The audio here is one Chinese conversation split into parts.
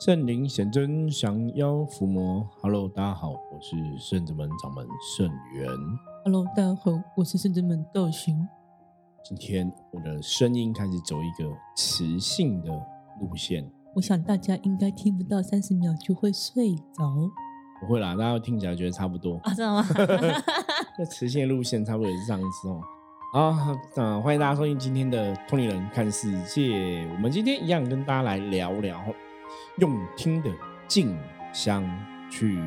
圣灵显真，降妖伏魔。Hello，大家好，我是圣子门掌门圣元。Hello，大家好，我是圣子门道行。今天我的声音开始走一个磁性的路线，我想大家应该听不到三十秒就会睡着不会啦，大家听起来觉得差不多。啊？真的吗？这磁性的路线差不多也是这样子哦。好，那欢迎大家收听今天的《通灵人看世界》。我们今天一样跟大家来聊聊用听的静香去。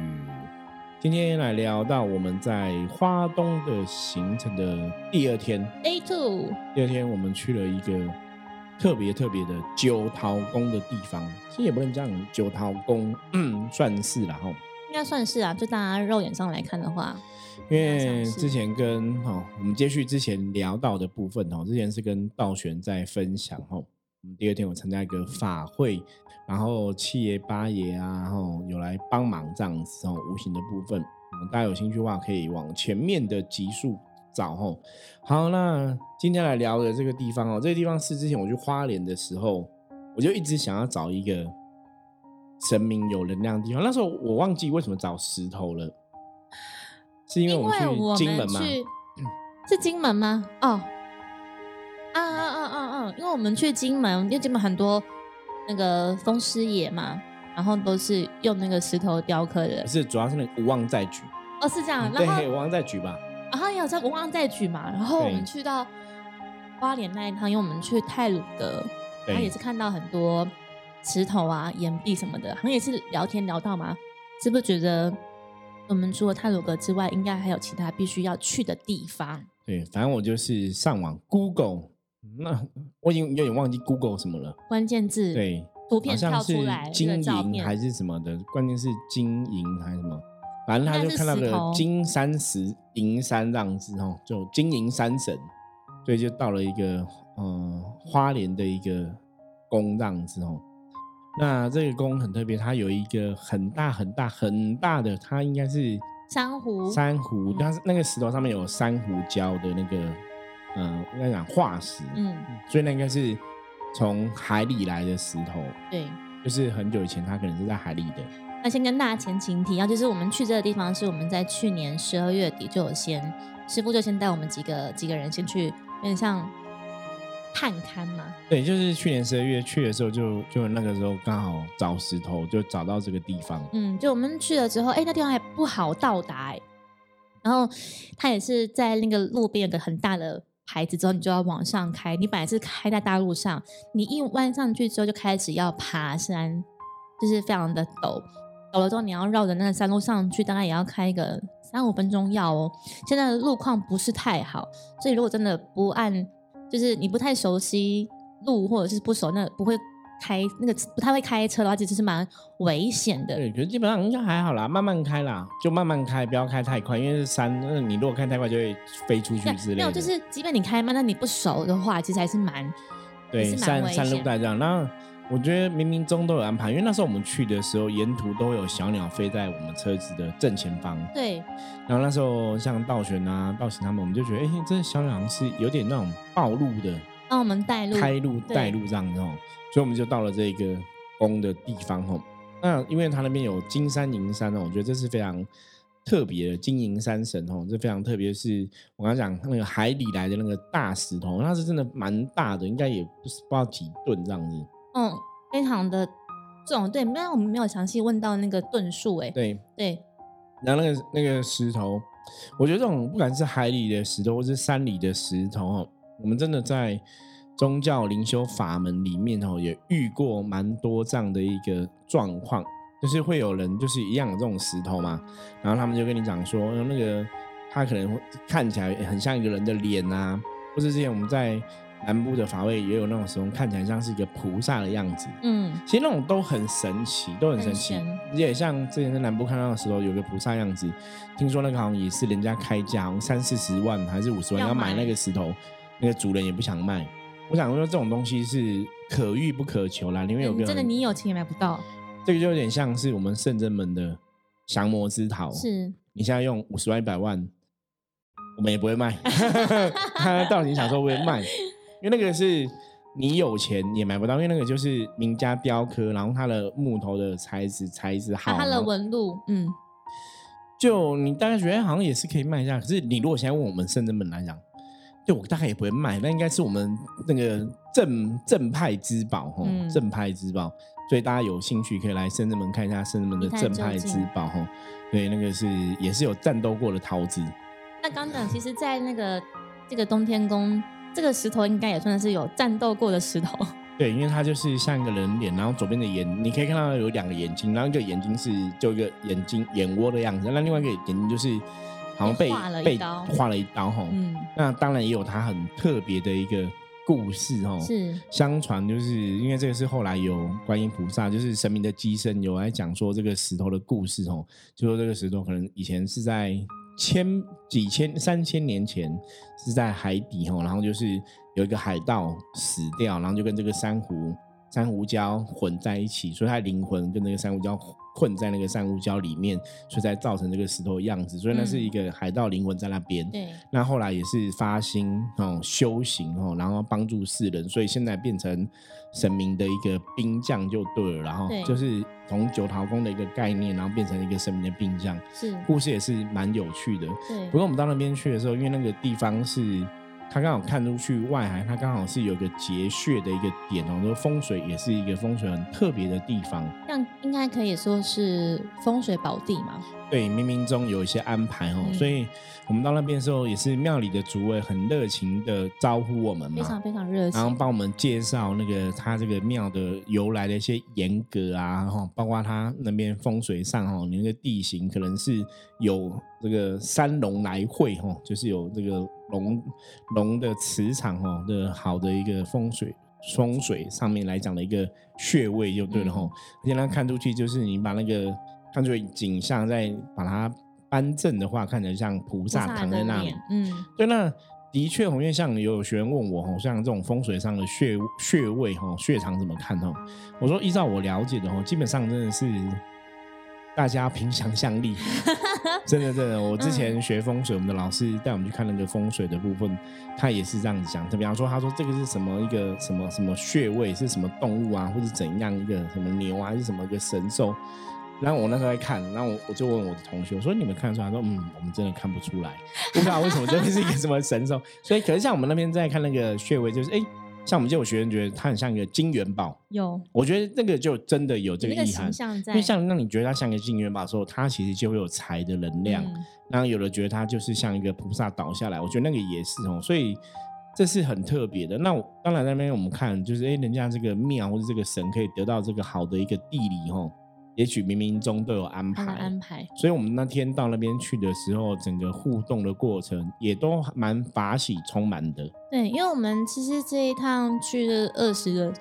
今天来聊到我们在花东的行程的第二天，A two，第二天我们去了一个特别特别的九桃宫的地方，其实也不能这样，九桃宫嗯算是啦哈。应该算是啊。就大家肉眼上来看的话，因为之前跟哦，我们接续之前聊到的部分哦，之前是跟道玄在分享哦。我们第二天我参加一个法会，然后七爷八爷啊，然后有来帮忙这样子哦，无形的部分，嗯大家有兴趣的话可以往前面的集数找哦。好，那今天来聊的这个地方哦，这个地方是之前我去花莲的时候，我就一直想要找一个神明有能量的地方。那时候我忘记为什么找石头了，是因为我们去金门吗？是金门吗？哦，啊啊啊！因为我们去金门，因为金门很多那个风师爷嘛，然后都是用那个石头雕刻的不。是，主要是那个无望再举，哦，是这样。对然后，无望再举吧。然后也有在文旺再举嘛。然后我对们去到花莲那一趟，因为我们去泰鲁阁，然后也是看到很多石头啊、岩壁什么的，好像也是聊天聊到嘛，是不是觉得我们除了泰鲁阁之外，应该还有其他必须要去的地方？对，反正我就是上网 Google，那我已经有点忘记 Google 什么了。关键字对，图片好像是跳出来，金银还是什么的，关键是金银还是什么，反正他就看到个金山石银山这样子哦，就金银山神，所以就到了一个呃花莲的一个宫这样子哦。那这个宫很特别，它有一个很大很大很大的，它应该是珊瑚珊瑚，嗯它是那个石头上面有珊瑚礁的那个，呃，应该讲化石，嗯，所以那应该是从海里来的石头，对。就是很久以前它可能是在海里的，那先跟大家前情提要，就是我们去这个地方是我们在去年十二月底就有先师傅就先带我们几个几个人先去，有点像探勘嘛，对，就是去年十二月去的时候就，就那个时候刚好找石头，就找到这个地方，嗯，就我们去了之后，哎、那地方还不好到达、哎，然后它也是在那个路边有个很大的牌子，之后你就要往上开。你本来是开在大路上，你一弯上去之后就开始要爬山，就是非常的陡，陡了之后你要绕着那个山路上去，大概也要开一个三五分钟要哦。现在的路况不是太好，所以如果真的不按，就是你不太熟悉路或者是不熟，那不会开那个不太会开车的话，其实是蛮危险的。对，可是基本上应该还好啦，慢慢开啦，就慢慢开，不要开太快，因为是山，那你如果开太快就会飞出去对没有，之类的，就是即便你开慢，但你不熟的话，其实还是蛮对，山山路险带这样。那我觉得冥冥中都有安排，因为那时候我们去的时候，沿途都有小鸟飞在我们车子的正前方。对，然后那时候像道玄啊、道行他们，我们就觉得，哎、这小鸟好像是有点那种暴露的，帮我们带路。开路对带路这样子哦，所以我们就到了这个宫的地方哦。那因为它那边有金山银山哦，我觉得这是非常特别的金银山神哦，这非常特别。是我刚刚讲那个海里来的那个大石头，那是真的蛮大的，应该也不是不知道几吨这样子。嗯，非常的重。对，但我们没有详细问到那个吨数，哎，对，对，然后那个那个石头，我觉得这种不管是海里的石头，或是山里的石头哦，我们真的在宗教灵修法门里面哦，也遇过蛮多这样的一个状况，就是会有人就是一样的这种石头嘛，然后他们就跟你讲说，呃那个他可能会看起来很像一个人的脸啊，或是之前我们在南部的法会也有那种石头，看起来像是一个菩萨的样子，嗯，其实那种都很神奇，都很神奇。而且像之前在南部看到的时候，有个菩萨样子，听说那个好像也是人家开价，好像三四十万还是五十万要买那个石头，那个主人也不想卖。我想说这种东西是可遇不可求啦，因为有个嗯真的你有钱也买不到。这个就有点像是我们圣真门的降魔之桃，是，你现在用五十万一百万，我们也不会卖。他到底想说会不会卖？因为那个是你有钱也买不到，因为那个就是名家雕刻，然后它的木头的材质材质好，它的纹路，嗯，就你大概觉得好像也是可以卖一下，可是你如果现在问我们圣真门来讲，就我大概也不会卖，那应该是我们那个正正派之宝哈，正派之宝，所以大家有兴趣可以来深圳门看一下深圳门的正派之宝哈，对，那个是也是有战斗过的桃子。那刚讲，其实，在那个这个冬天宫，这个石头应该也算是有战斗过的石头。对，因为它就是像一个人脸，然后左边的眼，你可以看到有两个眼睛，然后一个眼睛是就一个眼睛眼窝的样子，那另外一个眼睛就是好像被被划了一刀哈。嗯。那当然也有它很特别的一个故事哈。是。相传就是因为这个是后来有观音菩萨，就是神明的机身有来讲说这个石头的故事哦，就说这个石头可能以前是在。千几千三千年前是在海底哈，然后就是有一个海盗死掉，然后就跟这个珊瑚珊瑚礁混在一起，所以它灵魂跟那个珊瑚礁混在那个珊瑚礁里面，所以才造成这个石头的样子。所以那是一个海盗灵魂在那边。对。那后来也是发心哦修行哦，然后帮助世人，所以现在变成。神明的一个兵将就对了，然后就是从九桃宫的一个概念，然后变成一个神明的兵将，是故事也是蛮有趣的。对，不过我们到那边去的时候，因为那个地方是。它刚好看出去外海，它刚好是有个结穴的一个点哦，说风水也是一个风水很特别的地方。像应该可以说是风水宝地嘛？对，冥冥中有一些安排哦，所以我们到那边的时候，也是庙里的主位很热情的招呼我们嘛，非常非常热情，然后帮我们介绍那个他这个庙的由来的一些严格啊，哈，包括他那边风水上哈，你那个地形可能是有这个山龙来会哈，就是有这个。龙龙的磁场哦的好的一个风水风水上面来讲的一个穴位就对了哈，而且它看出去就是你把那个看出景象再把它搬正的话，看起来像菩萨躺在那里。嗯，对，那的确，因为像有学员问我哈，像这种风水上的穴穴位哈，穴场怎么看哈？我说依照我了解的哈，基本上真的是。大家凭想象力，真的真的。我之前学风水，我们的老师带我们去看那个风水的部分，他也是这样子讲。他比方说，他说这个是什么一个什么什么穴位，是什么动物啊，或者怎样一个什么牛啊，还是什么一个神兽。然后我那时候在看，然后我我就问我的同学，我说你们看出来？他说嗯，我们真的看不出来，不知道为什么这是一个什么神兽。所以可能像我们那边在看那个穴位，就是哎。像我们就有学生觉得它很像一个金元宝，有，我觉得那个就真的有这个意涵，因为像让你觉得它像一个金元宝的时候，它其实就会有财的能量。然后有的觉得它就是像一个菩萨倒下来，我觉得那个也是哦，所以这是很特别的。那当然那边我们看就是，哎，人家这个庙或者这个神可以得到这个好的一个地理哦。也许冥冥中都有安排，安排。所以，我们那天到那边去的时候，整个互动的过程也都蛮法喜充满的。对，因为我们其实这一趟去的二十个，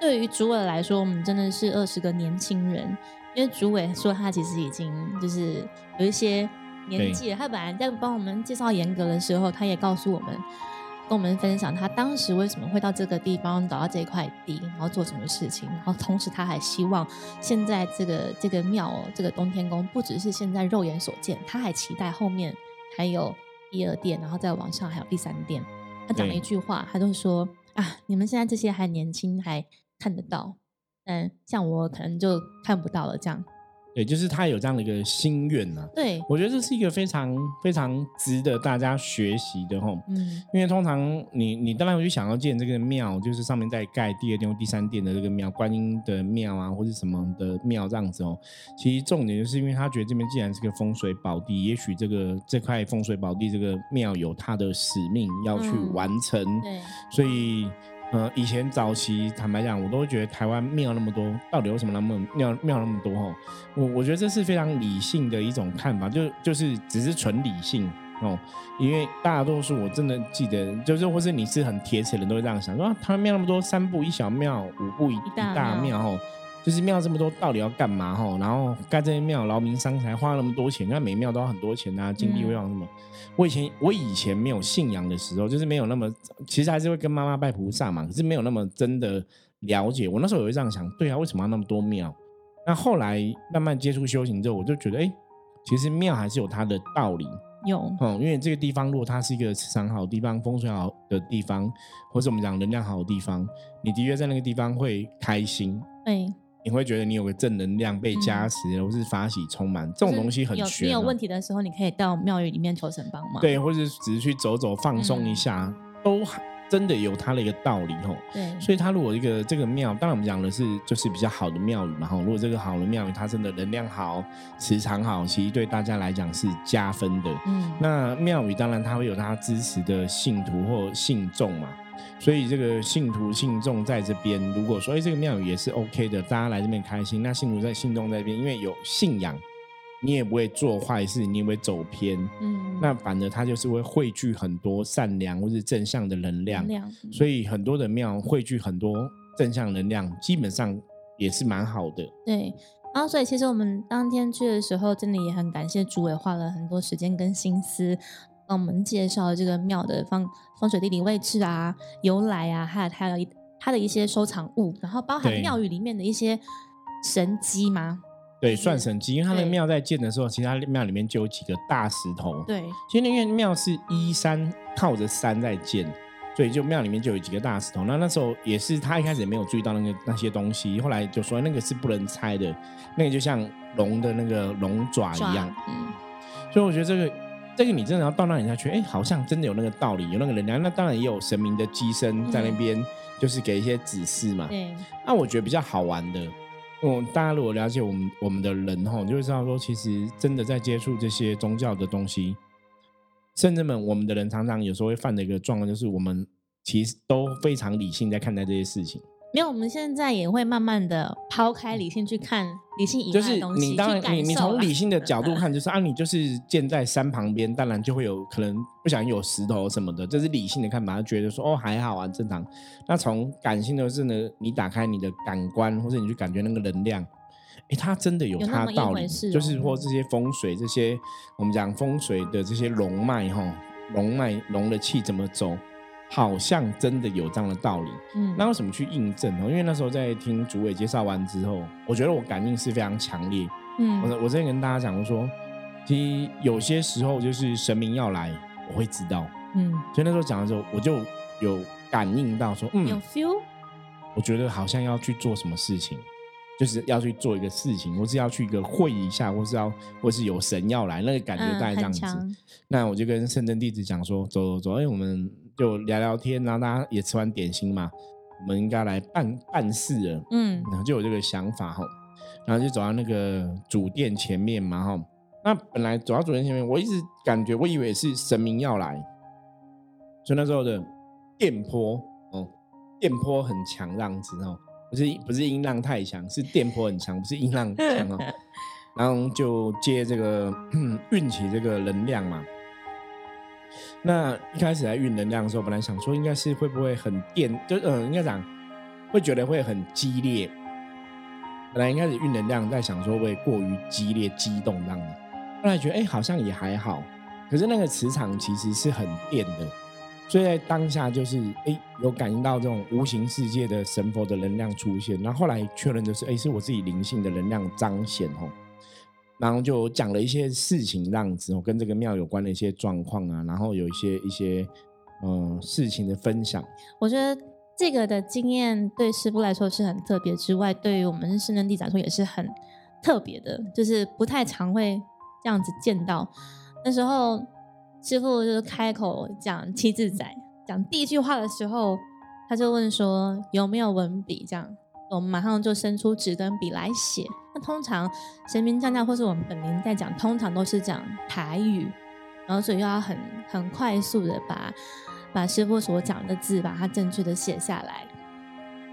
对于主委来说，我们真的是二十个年轻人。因为主委说他其实已经就是有一些年纪了，他本来在帮我们介绍严格的时候，他也告诉我们。跟我们分享他当时为什么会到这个地方找到这块地，然后做什么事情，然后同时他还希望现在这个这个庙这个东天宫不只是现在肉眼所见，他还期待后面还有第二殿，然后再往上还有第三殿。他讲了一句话，他就说啊，你们现在这些还年轻，还看得到，嗯，像我可能就看不到了这样。对，就是他有这样的一个心愿呐。对，我觉得这是一个非常非常值得大家学习的吼。嗯，因为通常你你当然会想要建这个庙，就是上面再盖第二殿或第三殿的这个庙，观音的庙啊，或者什么的庙这样子哦。其实重点就是因为他觉得这边既然是个风水宝地，也许这个这块风水宝地这个庙有它的使命要去完成。对，所以。呃，以前早期坦白讲，我都会觉得台湾庙那么多，到底为什么那么庙庙那么多？哈，我我觉得这是非常理性的一种看法，就就是只是纯理性哦。因为大多数我真的记得，就是或是你是很铁齿的人都会这样想，说台湾庙那么多，三步一小庙，五步一大庙，哈。就是庙这么多，到底要干嘛哈？然后盖这些庙，劳民伤财，花那么多钱，那每庙都要很多钱啊，金碧辉煌什么？我以前我以前没有信仰的时候，就是没有那么，其实还是会跟妈妈拜菩萨嘛，可是没有那么真的了解。我那时候也会这样想，对啊，为什么要那么多庙？那后来慢慢接触修行之后，我就觉得，哎，其实庙还是有它的道理。有，哦，因为这个地方如果它是一个磁场好的地方、风水好的地方，或者我们讲能量好的地方，你的确在那个地方会开心，对，你会觉得你有个正能量被加持，或是发喜充满，这种东西很有玄、啊。你有问题的时候，你可以到庙宇里面求神帮忙。对，或者只是去走走放松一下，都真的有它的一个道理吼。对，所以它如果一个这个庙，当然我们讲的是就是比较好的庙宇嘛吼。如果这个好的庙宇，它真的能量好、磁场好，其实对大家来讲是加分的。嗯，那庙宇当然它会有它支持的信徒或信众嘛，所以这个信徒信众在这边，如果说哎这个庙宇也是 OK 的，大家来这边开心，那信徒在信众在这边，因为有信仰，你也不会做坏事，你也不会走偏，嗯，那反而它就是会汇聚很多善良或是正向的能量，能量，嗯所以很多的庙汇聚很多正向能量，基本上也是蛮好的。对。然后，所以其实我们当天去的时候，真的也很感谢主委花了很多时间跟心思，帮我们介绍这个庙的风风水地理位置啊、由来啊，还有它的一它的一些收藏物，然后包含庙宇里面的一些神机吗？对，算神机，因为它那个庙在建的时候，其实它庙里面就有几个大石头。对，其实因为庙是依山靠着山在建，所以就庙里面就有几个大石头。那那时候也是他一开始也没有注意到那个那些东西，后来就说那个是不能拆的，那个就像龙的那个龙爪一样。嗯，所以我觉得这个这个你真的要到那里才觉得，哎，好像真的有那个道理，有那个能量。那当然也有神明的机身在那边，就是给一些指示嘛。对，那我觉得比较好玩的，嗯，大家如果了解我们我们的人吼，你就会知道说，其实真的在接触这些宗教的东西，甚至们我们的人常常有时候会犯的一个状况，就是我们其实都非常理性在看待这些事情。没有，我们现在也会慢慢的抛开理性去看理性以就是外的东西，你当然你你从理性的角度看，就是啊，你就是建在山旁边，当然就会有可能不小心有石头什么的，这是理性的看法，觉得说哦还好啊正常。那从感性的是呢，你打开你的感官，或者你去感觉那个能量。哎，它真的有它的道理，就是哦或这些风水，这些我们讲风水的这些龙脉哈，龙脉龙的气怎么走，好像真的有这样的道理。嗯，那为什么去印证呢？因为那时候在听主委介绍完之后，我觉得我感应是非常强烈。嗯我我之前跟大家讲过说，其实有些时候就是神明要来，我会知道。嗯所以那时候讲的时候，我就有感应到说，嗯有嗯，feel，我觉得好像要去做什么事情，就是要去做一个事情，或是要去一个会一下，或是要或是有神要来，那个感觉大概这样子。嗯那我就跟圣真弟子讲说，走走走，哎，我们就聊聊天，然后大家也吃完点心嘛，我们应该来办办事了。嗯然后就有这个想法哈，然后就走到那个主殿前面嘛哈。那本来走到主殿前面，我一直感觉我以为是神明要来，所以那时候的电波哦，电波很强这样子哦，不是不是音浪太强，是电波很强，不是音浪强哦。然后就接这个运起这个能量嘛。那一开始在运能量的时候，本来想说应该是会不会很电，就呃应该讲会觉得会很激烈。本来一开始运能量在想说会过于激烈、激动这样的，后来觉得哎、好像也还好。可是那个磁场其实是很电的，所以在当下就是哎、有感应到这种无形世界的神佛的能量出现。然后后来确认就是哎、是我自己灵性的能量彰显哦。然后就讲了一些事情，这样子哦，跟这个庙有关的一些状况啊，然后有一些一些嗯事情的分享。我觉得这个的经验对师傅来说是很特别，之外，对于我们圣人弟子来说也是很特别的，就是不太常会这样子见到。那时候师傅就是开口讲七字仔，讲第一句话的时候，他就问说有没有文笔，这样我们马上就伸出纸跟笔来写。那通常神明降价或是我们本灵在讲，通常都是讲台语，然后所以又要很很快速的把把师傅所讲的字，把它正确的写下来。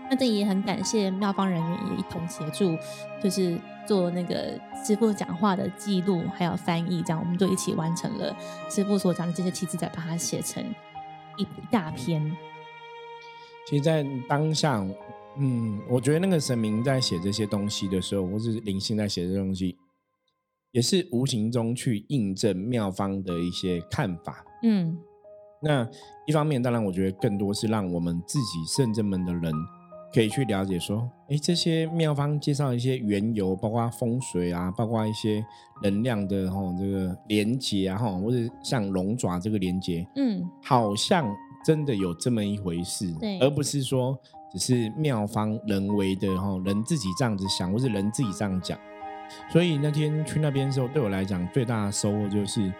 那这也很感谢妙方人员也一同协助，就是做那个师傅讲话的记录，还有翻译，这样我们就一起完成了师傅所讲的这些题字，再把它写成一大篇。其实，在当下，嗯，我觉得那个神明在写这些东西的时候，或是灵性在写这些东西，也是无形中去印证妙方的一些看法。嗯。那一方面，当然我觉得更多是让我们自己圣正门的人可以去了解说，哎，这些妙方介绍一些缘由，包括风水啊，包括一些能量的哈这个连接啊哈，或者像龙爪这个连接，嗯，好像真的有这么一回事，对，而不是说只是妙方人为的哈，人自己这样子想，或是人自己这样讲。所以那天去那边的时候，对我来讲最大的收获就是，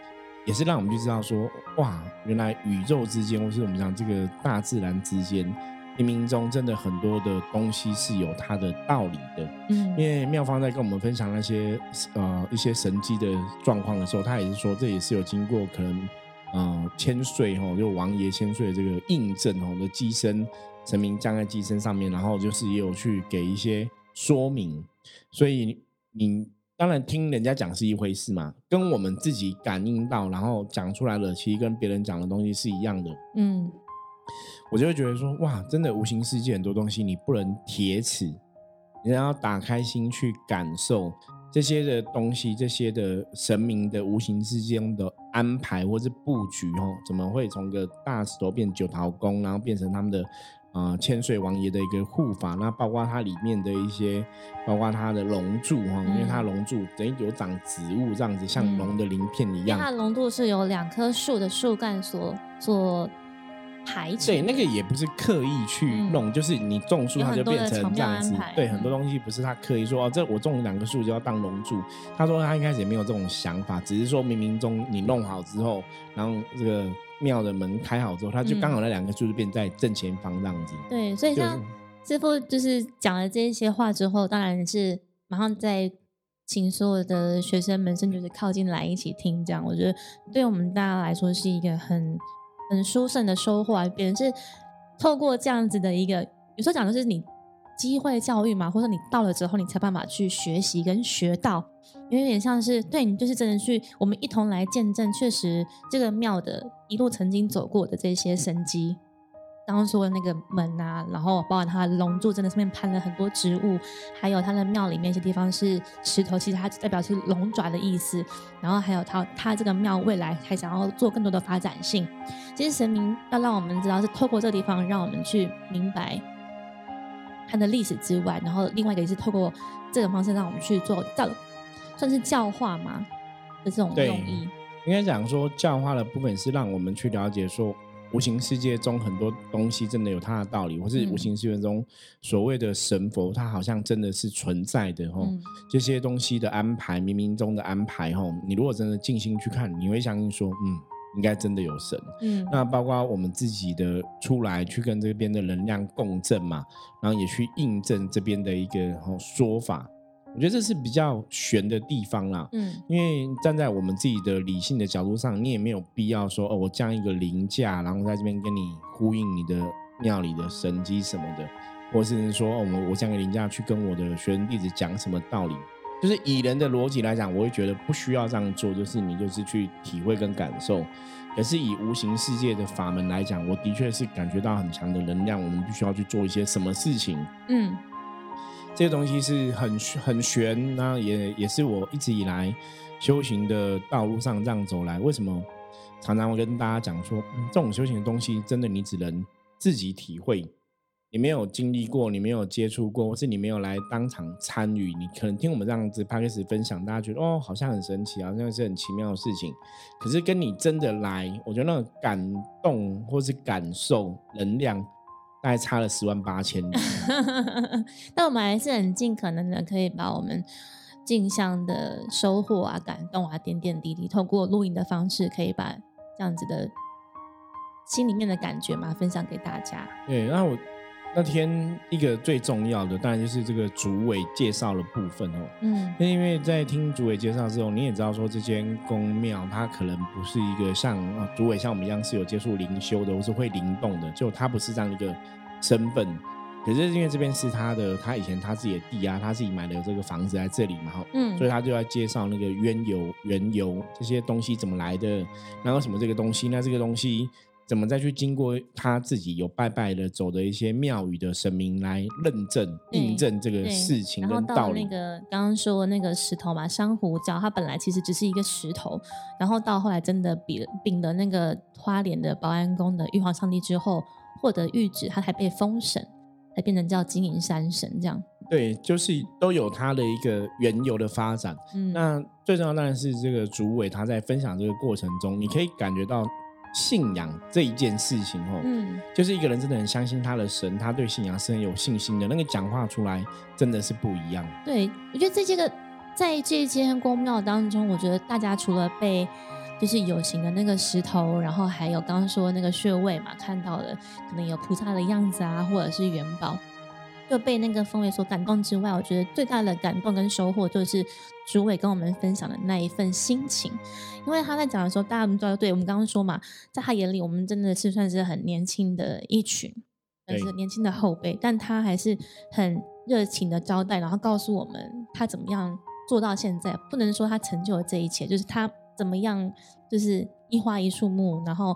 也是让我们就知道说，哇，原来宇宙之间，或是我们讲这个大自然之间。冥冥中真的很多的东西是有它的道理的，嗯，因为妙方在跟我们分享那些呃一些神迹的状况的时候，他也是说这也是有经过可能呃千岁哈，就王爷千岁的这个印证哦的机身神明降在机身上面，然后就是也有去给一些说明，所以你当然听人家讲是一回事嘛，跟我们自己感应到然后讲出来了，其实跟别人讲的东西是一样的，嗯。我就会觉得说，哇，真的无形世界很多东西你不能铁齿，你要打开心去感受这些的东西，这些的神明的无形之间的安排或是布局哦，怎么会从个大石头变九桃宫，然后变成他们的啊千岁王爷的一个护法，那包括它里面的一些，包括它的龙柱哈，因为它龙柱等于有长植物这样子，像龙的鳞片一样，它的龙柱是由两棵树的树干所所。排对，那个也不是刻意去弄，就是你种树，它就变成这样子。对，很多东西不是他刻意说哦，这我种两棵树就要当龙柱。他说他一开始也没有这种想法，只是说冥冥中你弄好之后，然后这个庙的门开好之后，他就刚好那两个柱子变在正前方这样子。对，所以像师傅就是讲了这些话之后，当然是马上在请所有的学生们，甚至是靠近来一起听。这样，我觉得对我们大家来说是一个很。很殊胜的收获啊！别人是透过这样子的一个，有时候讲的是你机会教育嘛，或者你到了之后，你才办法去学习跟学到，因为有点像是对你就是真的去，我们一同来见证，确实这个庙的一路曾经走过的这些神迹。刚刚说的那个门啊，然后包括它的龙柱，真的上面攀了很多植物，还有它的庙里面一些地方是石头，其实它代表是龙爪的意思。然后还有它，它这个庙未来还想要做更多的发展性。其实神明要让我们知道，是透过这个地方让我们去明白它的历史之外，然后另外一个也是透过这种方式让我们去做教，算是教化嘛的这种用意。应该讲说教化的部分是让我们去了解说。无形世界中很多东西真的有它的道理，或是无形世界中所谓的神佛，它好像真的是存在的吼。这些东西的安排，冥冥中的安排吼，你如果真的静心去看，你会相信说，嗯，应该真的有神。嗯，那包括我们自己的出来去跟这边的能量共振嘛，然后也去印证这边的一个说法。我觉得这是比较悬的地方啦，嗯，因为站在我们自己的理性的角度上，你也没有必要说哦，我降一个灵价，然后在这边跟你呼应你的庙里的神机什么的，或是说哦，我我降个灵价去跟我的学生弟子讲什么道理，就是以人的逻辑来讲，我会觉得不需要这样做，就是你就是去体会跟感受。可是以无形世界的法门来讲，我的确是感觉到很强的能量，我们必须要去做一些什么事情，嗯。这些东西是很很玄，那也也是我一直以来修行的道路上这样走来。为什么常常会跟大家讲说，这种修行的东西，真的你只能自己体会，你没有经历过，你没有接触过，或是你没有来当场参与，你可能听我们这样子 p 开始分享，大家觉得哦，好像很神奇，好像是很奇妙的事情。可是跟你真的来，我觉得那个感动或是感受能量。大概差了十万八千里，但我们还是很尽可能的可以把我们镜像的收获啊、感动啊、点点滴滴，透过录音的方式，可以把这样子的心里面的感觉嘛分享给大家。对，那我。那天一个最重要的，当然就是这个主委介绍的部分哦。嗯，那因为在听主委介绍之后，你也知道说这间宫庙它可能不是一个像主委像我们一样是有接触灵修的，或是会灵动的，就它不是这样一个身份。可是因为这边是他的，他以前他自己的地啊，他自己买的这个房子在这里嘛，哈，嗯，所以他就要介绍那个渊由、缘由这些东西怎么来的，然后什么这个东西，那这个东西。怎么再去经过他自己有拜拜的走的一些庙宇的神明来认证印证这个事情跟道理？那个刚刚说那个石头嘛，珊瑚礁，它本来其实只是一个石头，然后到后来真的比秉了那个花莲的保安宫的玉皇上帝之后获得谕旨，他才被封神。才变成叫金银山神这样。对，就是都有它的一个缘由的发展。嗯，那最重要当然是这个主委他在分享这个过程中，你可以感觉到信仰这一件事情哦，嗯，就是一个人真的很相信他的神，他对信仰是很有信心的，那个讲话出来真的是不一样。对，我觉得在这个在这间宫庙当中，我觉得大家除了被就是有形的那个石头，然后还有刚刚说那个穴位嘛，看到了可能有菩萨的样子啊，或者是元宝。就被那个氛围所感动之外，我觉得最大的感动跟收获就是主委跟我们分享的那一份心情。因为他在讲的时候，大家都知道，对我们刚刚说嘛，在他眼里，我们真的是算是很年轻的一群，是年轻的后辈，但他还是很热情的招待，然后告诉我们他怎么样做到现在。不能说他成就了这一切，就是他怎么样，就是一花一树木，然后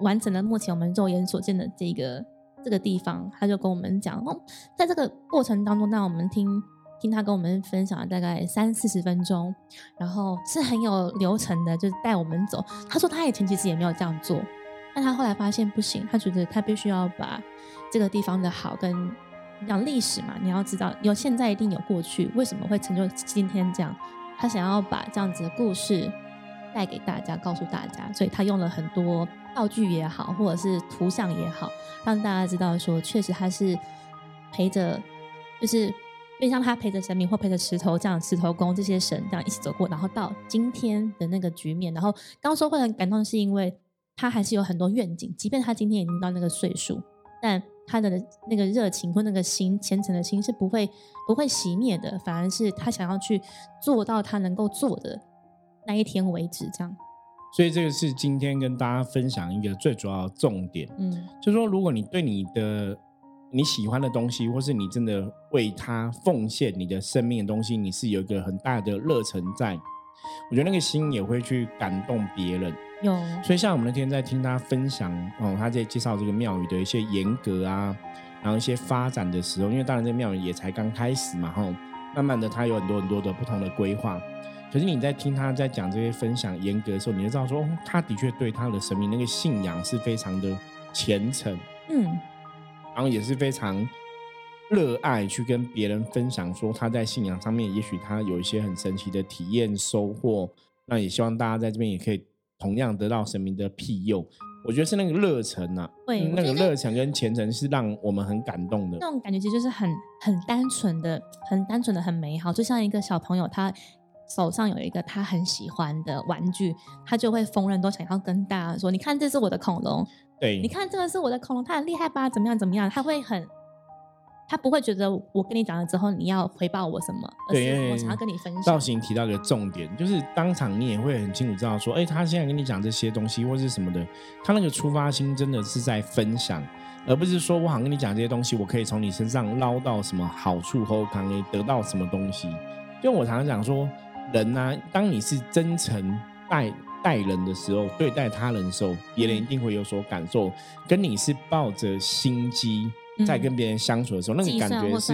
完成了目前我们肉眼所见的这个。这个地方，他就跟我们讲哦，在这个过程当中，那我们听听他跟我们分享了大概三四十分钟，然后是很有流程的，就是带我们走。他说他以前其实也没有这样做，但他后来发现不行，他觉得他必须要把这个地方的好跟讲历史嘛，你要知道有现在一定有过去，为什么会成就今天这样？他想要把这样子的故事带给大家，告诉大家，所以他用了很多。道具也好，或者是图像也好，让大家知道说，确实他是陪着，就是就像他陪着神明或陪着石头这样，石头公这些神这样一起走过，然后到今天的那个局面。然后刚说会很感动，是因为他还是有很多愿景，即便他今天已经到那个岁数，但他的那个热情或那个心虔诚的心是不会不会熄灭的，反而是他想要去做到他能够做的那一天为止，这样。所以这个是今天跟大家分享一个最主要的重点，嗯，就是说，如果你对你的你喜欢的东西，或是你真的为他奉献你的生命的东西，你是有一个很大的热忱在，我觉得那个心也会去感动别人。有，所以像我们那天在听他分享哦，他在介绍这个庙宇的一些严格啊，然后一些发展的时候，因为当然这个庙宇也才刚开始嘛，哈，慢慢的他有很多很多的不同的规划。可是你在听他在讲这些分享严格的时候，你就知道说，他的确对他的神明那个信仰是非常的虔诚，嗯，然后也是非常热爱去跟别人分享，说他在信仰上面，也许他有一些很神奇的体验收获。那也希望大家在这边也可以同样得到神明的庇佑。我觉得是那个热忱呐，对，那个热忱跟虔诚是让我们很感动的。那种感觉其实就是很很单纯的、很单纯的、很美好，就像一个小朋友他。手上有一个他很喜欢的玩具，他就会逢人都想要跟大家说：“你看，这是我的恐龙。”对，你看这个是我的恐龙，它很厉害吧？怎么样？怎么样？他会很，他不会觉得我跟你讲了之后你要回报我什么，而是我想要跟你分享。造型提到一个重点，就是当场你也会很清楚知道说：“哎，他现在跟你讲这些东西或是什么的，他那个出发心真的是在分享，而不是说我好跟你讲这些东西，我可以从你身上捞到什么好处或可以得到什么东西。”就我常常讲说。人呢，当你是真诚待待人的时候，对待他人的时候，别人一定会有所感受。跟你是抱着心机在跟别人相处的时候，那个感觉是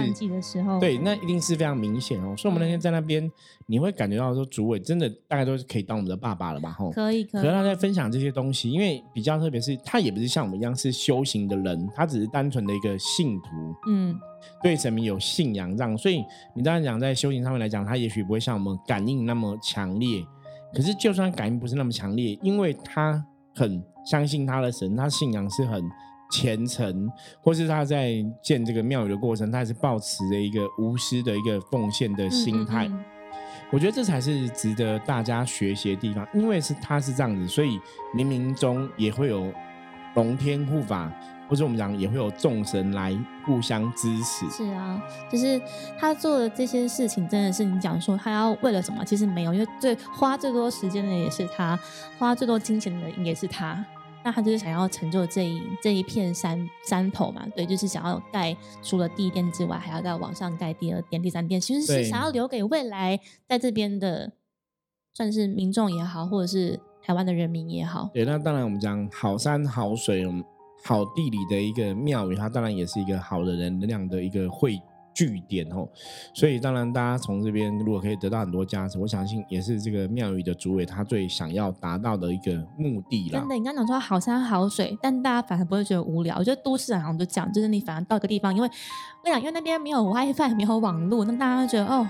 对，那一定是非常明显哦。所以，我们那天在那边，你会感觉到说，主委真的大概都是可以当我们的爸爸了吧？吼，可以。可是他在分享这些东西，因为比较特别是，他也不是像我们一样是修行的人，他只是单纯的一个信徒。嗯。对神明有信仰，这样，所以你当然讲在修行上面来讲，他也许不会像我们感应那么强烈。可是，就算感应不是那么强烈，因为他很相信他的神，他信仰是很虔诚，或是他在建这个庙宇的过程，他还是抱持着一个无私的一个奉献的心态。我觉得这才是值得大家学习的地方，因为是他是这样子，所以冥冥中也会有龙天护法。或者我们讲也会有众神来互相支持。是啊，就是他做的这些事情，真的是你讲说他要为了什么？其实没有，因为最花最多时间的也是他，花最多金钱的也是他。那他就是想要成就这一这一片山山头嘛？对，就是想要盖除了第一店之外，还要再往上盖第二店、第三店，其实是想要留给未来在这边的，算是民众也好，或者是台湾的人民也好。对，那当然我们讲好山好水。好地理的一个庙宇，它当然也是一个好的人能量的一个汇据点哦。所以当然，大家从这边如果可以得到很多加持，我相信也是这个庙宇的主委他最想要达到的一个目的啦真。的，你刚刚讲说好山好水，但大家反而不会觉得无聊。我觉得都市人好像就讲，就是你反而到一个地方，因为我想，因为那边没有 WiFi，没有网络，那大家会觉得哦，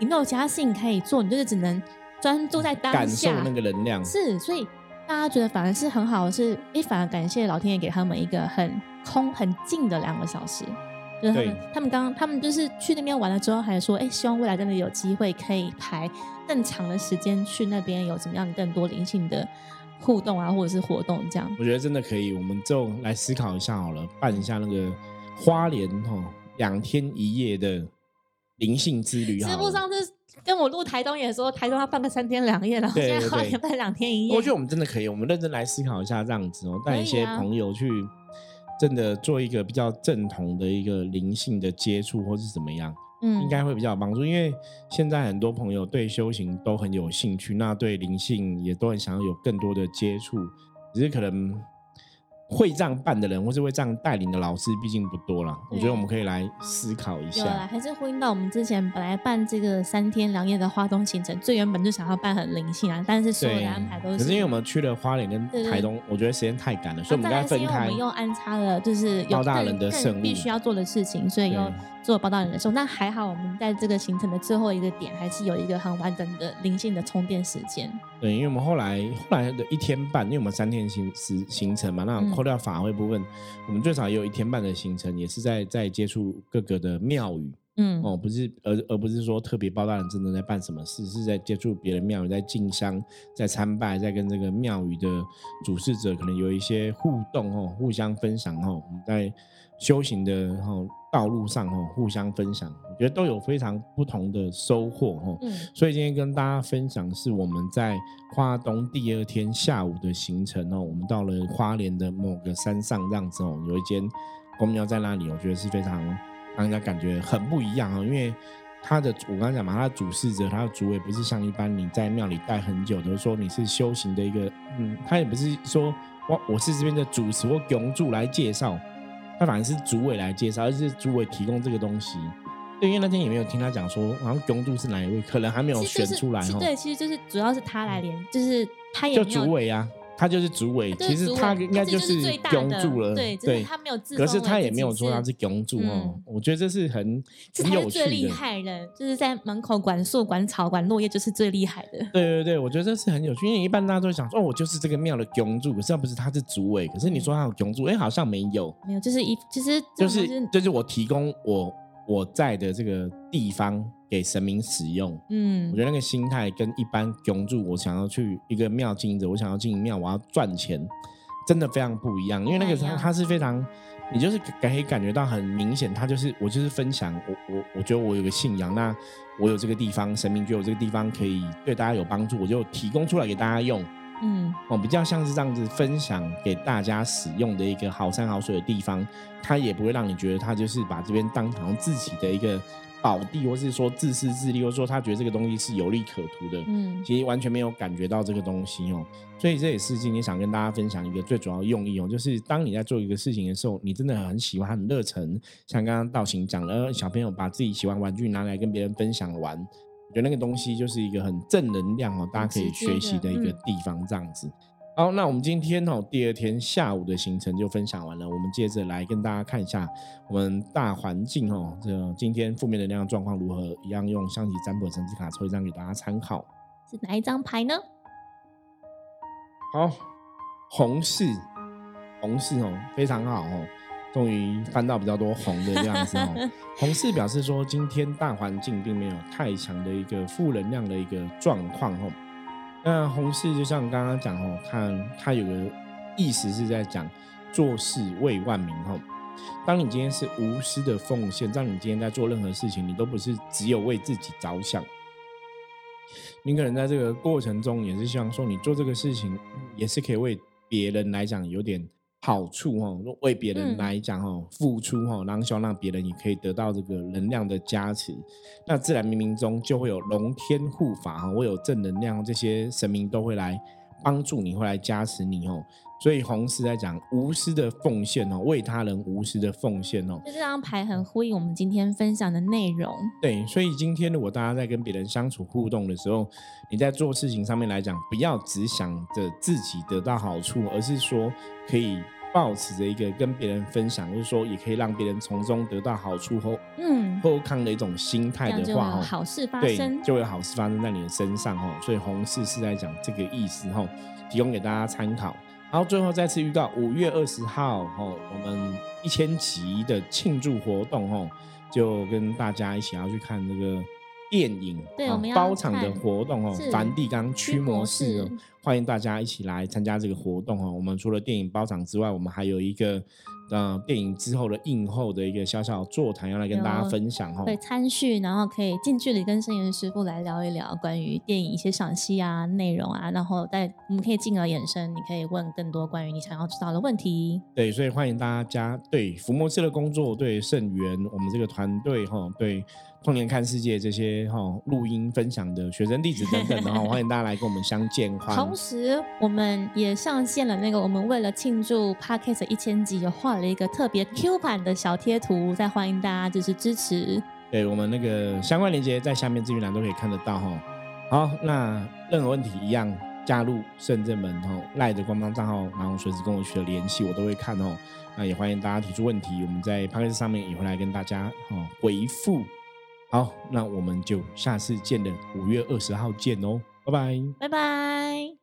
你没有其他事情可以做，你就是只能专注在当感受下。那个能量，是，所以大家觉得反而是很好的是，诶，反而感谢老天爷给他们一个很空、很静的两个小时。就是他们对，他们刚他们就是去那边玩了之后，还说，哎，希望未来真的有机会可以排更长的时间去那边，有怎么样更多灵性的互动啊，或者是活动这样。我觉得真的可以，我们就来思考一下好了，办一下那个花莲哈两天一夜的灵性之旅。师傅上次跟我录台东也说，台东要办个三天两夜，然后对现在花对莲办两天一夜。我觉得我们真的可以，我们认真来思考一下这样子哦，带一些朋友去真的做一个比较正统的一个灵性的接触，或是怎么样，嗯应该会比较有帮助。因为现在很多朋友对修行都很有兴趣，那对灵性也都很想要有更多的接触，只是可能。会这样办的人，或是会这样带领的老师，毕竟不多了。我觉得我们可以来思考一下。还是呼应到我们之前本来办这个三天两夜的花东行程，最原本就想要办很灵性啊，但是所有的安排都，是。可是因为我们去了花莲跟台东，我觉得时间太赶了，所以我们应该分啊再来是因为我开。们又安插了，就是有包大人的更圣物必须要做的事情，所以又做了包大人的时候。那还好，我们在这个行程的最后一个点，还是有一个很完整的灵性的充电时间。对，因为我们后来后来的一天半，因为我们三天行时行程嘛，那嗯扣掉法会部分，我们最少也有一天半的行程，也是在在接触各个的庙宇。嗯，哦，不是而而不是说特别包大人真的在办什么事，是在接触别的庙宇，在进香，在参拜，在跟这个庙宇的主事者可能有一些互动哦，互相分享哦，我们在修行的哦道路上哦互相分享，我觉得都有非常不同的收获哦。嗯所以今天跟大家分享是我们在花东第二天下午的行程哦，我们到了花莲的某个山上这样子哦，有一间公庙在那里，我觉得是非常让人家感觉很不一样哦，因为他的我刚才讲嘛，他的主事者，他的主委不是像一般你在庙里待很久的，说你是修行的一个，嗯，他也不是说我我是这边的主持或拱柱来介绍，他反而是主委来介绍，而是主委提供这个东西。对，因为那天也没有听他讲说，好像拱柱是哪一位，可能还没有选出来哦。其对，其实就是主要是他来连，就是他也就主委啊，他就是主委，其实他应该就是最大的拱柱了，对，只是他没有自可是他也没有说他是拱柱哦嗯，我觉得这是很这很有趣才是最厉的。害的，就是在门口管树、管草、管落叶，就是最厉害的。对对对，我觉得这是很有趣，因为一般大家都会想说，哦，我就是这个庙的拱柱，可是要不是他是主委，可是你说他有拱柱，哎，好像没有，没有，就是一，其实这就是就是我提供我我在的这个地方给神明使用。嗯我觉得那个心态跟一般拱柱，我想要去一个庙经营者，我想要经营庙，我要赚钱，真的非常不一样。因为那个不太一样它它是非常，你就是感可以感觉到很明显，它就是我就是分享，我我我觉得我有个信仰，那我有这个地方，神明觉得我这个地方可以对大家有帮助，我就提供出来给大家用。嗯哦，比较像是这样子分享给大家使用的一个好山好水的地方，它也不会让你觉得它就是把这边当成自己的一个宝地，或是说自私自利，或者说他觉得这个东西是有利可图的。嗯其实完全没有感觉到这个东西哦，所以这也是今天想跟大家分享一个最主要用意哦，就是当你在做一个事情的时候，你真的很喜欢、很热忱，像刚刚道行讲了，呃小朋友把自己喜欢玩具拿来跟别人分享玩，我觉得那个东西就是一个很正能量哦，大家可以学习的一个地方，这样子。好，那我们今天哦，第二天下午的行程就分享完了。我们接着来跟大家看一下我们大环境哦，这个今天负面能量状况如何？一样用象棋占卜神之卡抽一张给大家参考。是哪一张牌呢？好，红四，红四哦，非常好哦，终于翻到比较多红的这样子哦。红四表示说，今天大环境并没有太强的一个负能量的一个状况哦。那红四就像刚刚讲哦，看它有个意思是在讲做事为万民哦。当你今天是无私的奉献，让你今天在做任何事情，你都不是只有为自己着想。你可能在这个过程中也是希望说，你做这个事情也是可以为别人来讲有点好处哦，为别人嗯来讲哦付出哦，然后希望让别人也可以得到这个能量的加持。那自然冥冥中就会有龙天护法哈，会有正能量，这些神明都会来帮助你，会来加持你哦。所以红是在讲无私的奉献哦，为他人无私的奉献哦。就这张牌很呼应我们今天分享的内容。对，所以今天如果大家在跟别人相处互动的时候，你在做事情上面来讲，不要只想着自己得到好处，而是说可以保持着一个跟别人分享，就是说也可以让别人从中得到好处后，嗯，后康的一种心态的话，哦，好事发对，生，就会好事发生在你的身上哦。所以红事是在讲这个意思哦，提供给大家参考。然后最后再次预告，五月二十号哦，我们一千集的庆祝活动哦，就跟大家一起要去看这个电影，对，我们要包场的活动哦，梵蒂冈驱魔式哦，欢迎大家一起来参加这个活动哦。我们除了电影包场之外，我们还有一个。呃，电影之后的映后的一个小小座谈，要来跟大家分享哦。对参叙，然后可以近距离跟圣元师傅来聊一聊关于电影一些赏析啊、内容啊，然后在我们可以进而衍生，你可以问更多关于你想要知道的问题。对，所以欢迎大家对福摩斯的工作，对圣元我们这个团队哈，对。童年看世界这些哈录音分享的学生地址等等的哈，欢迎大家来跟我们相见欢。同时，我们也上线了那个我们为了庆祝 Podcast 一千集，也画了一个特别 Q 版的小贴图，再欢迎大家就是支持。对我们那个相关链接在下面资讯栏都可以看得到哈。好，那任何问题一样加入圣正门哦赖的官方账号，然后随时跟我取得联系，我都会看哦。那也欢迎大家提出问题，我们在 Podcast 上面也会来跟大家哈回复。好，那我们就下次见了，五月二十号见哦，拜拜，拜拜。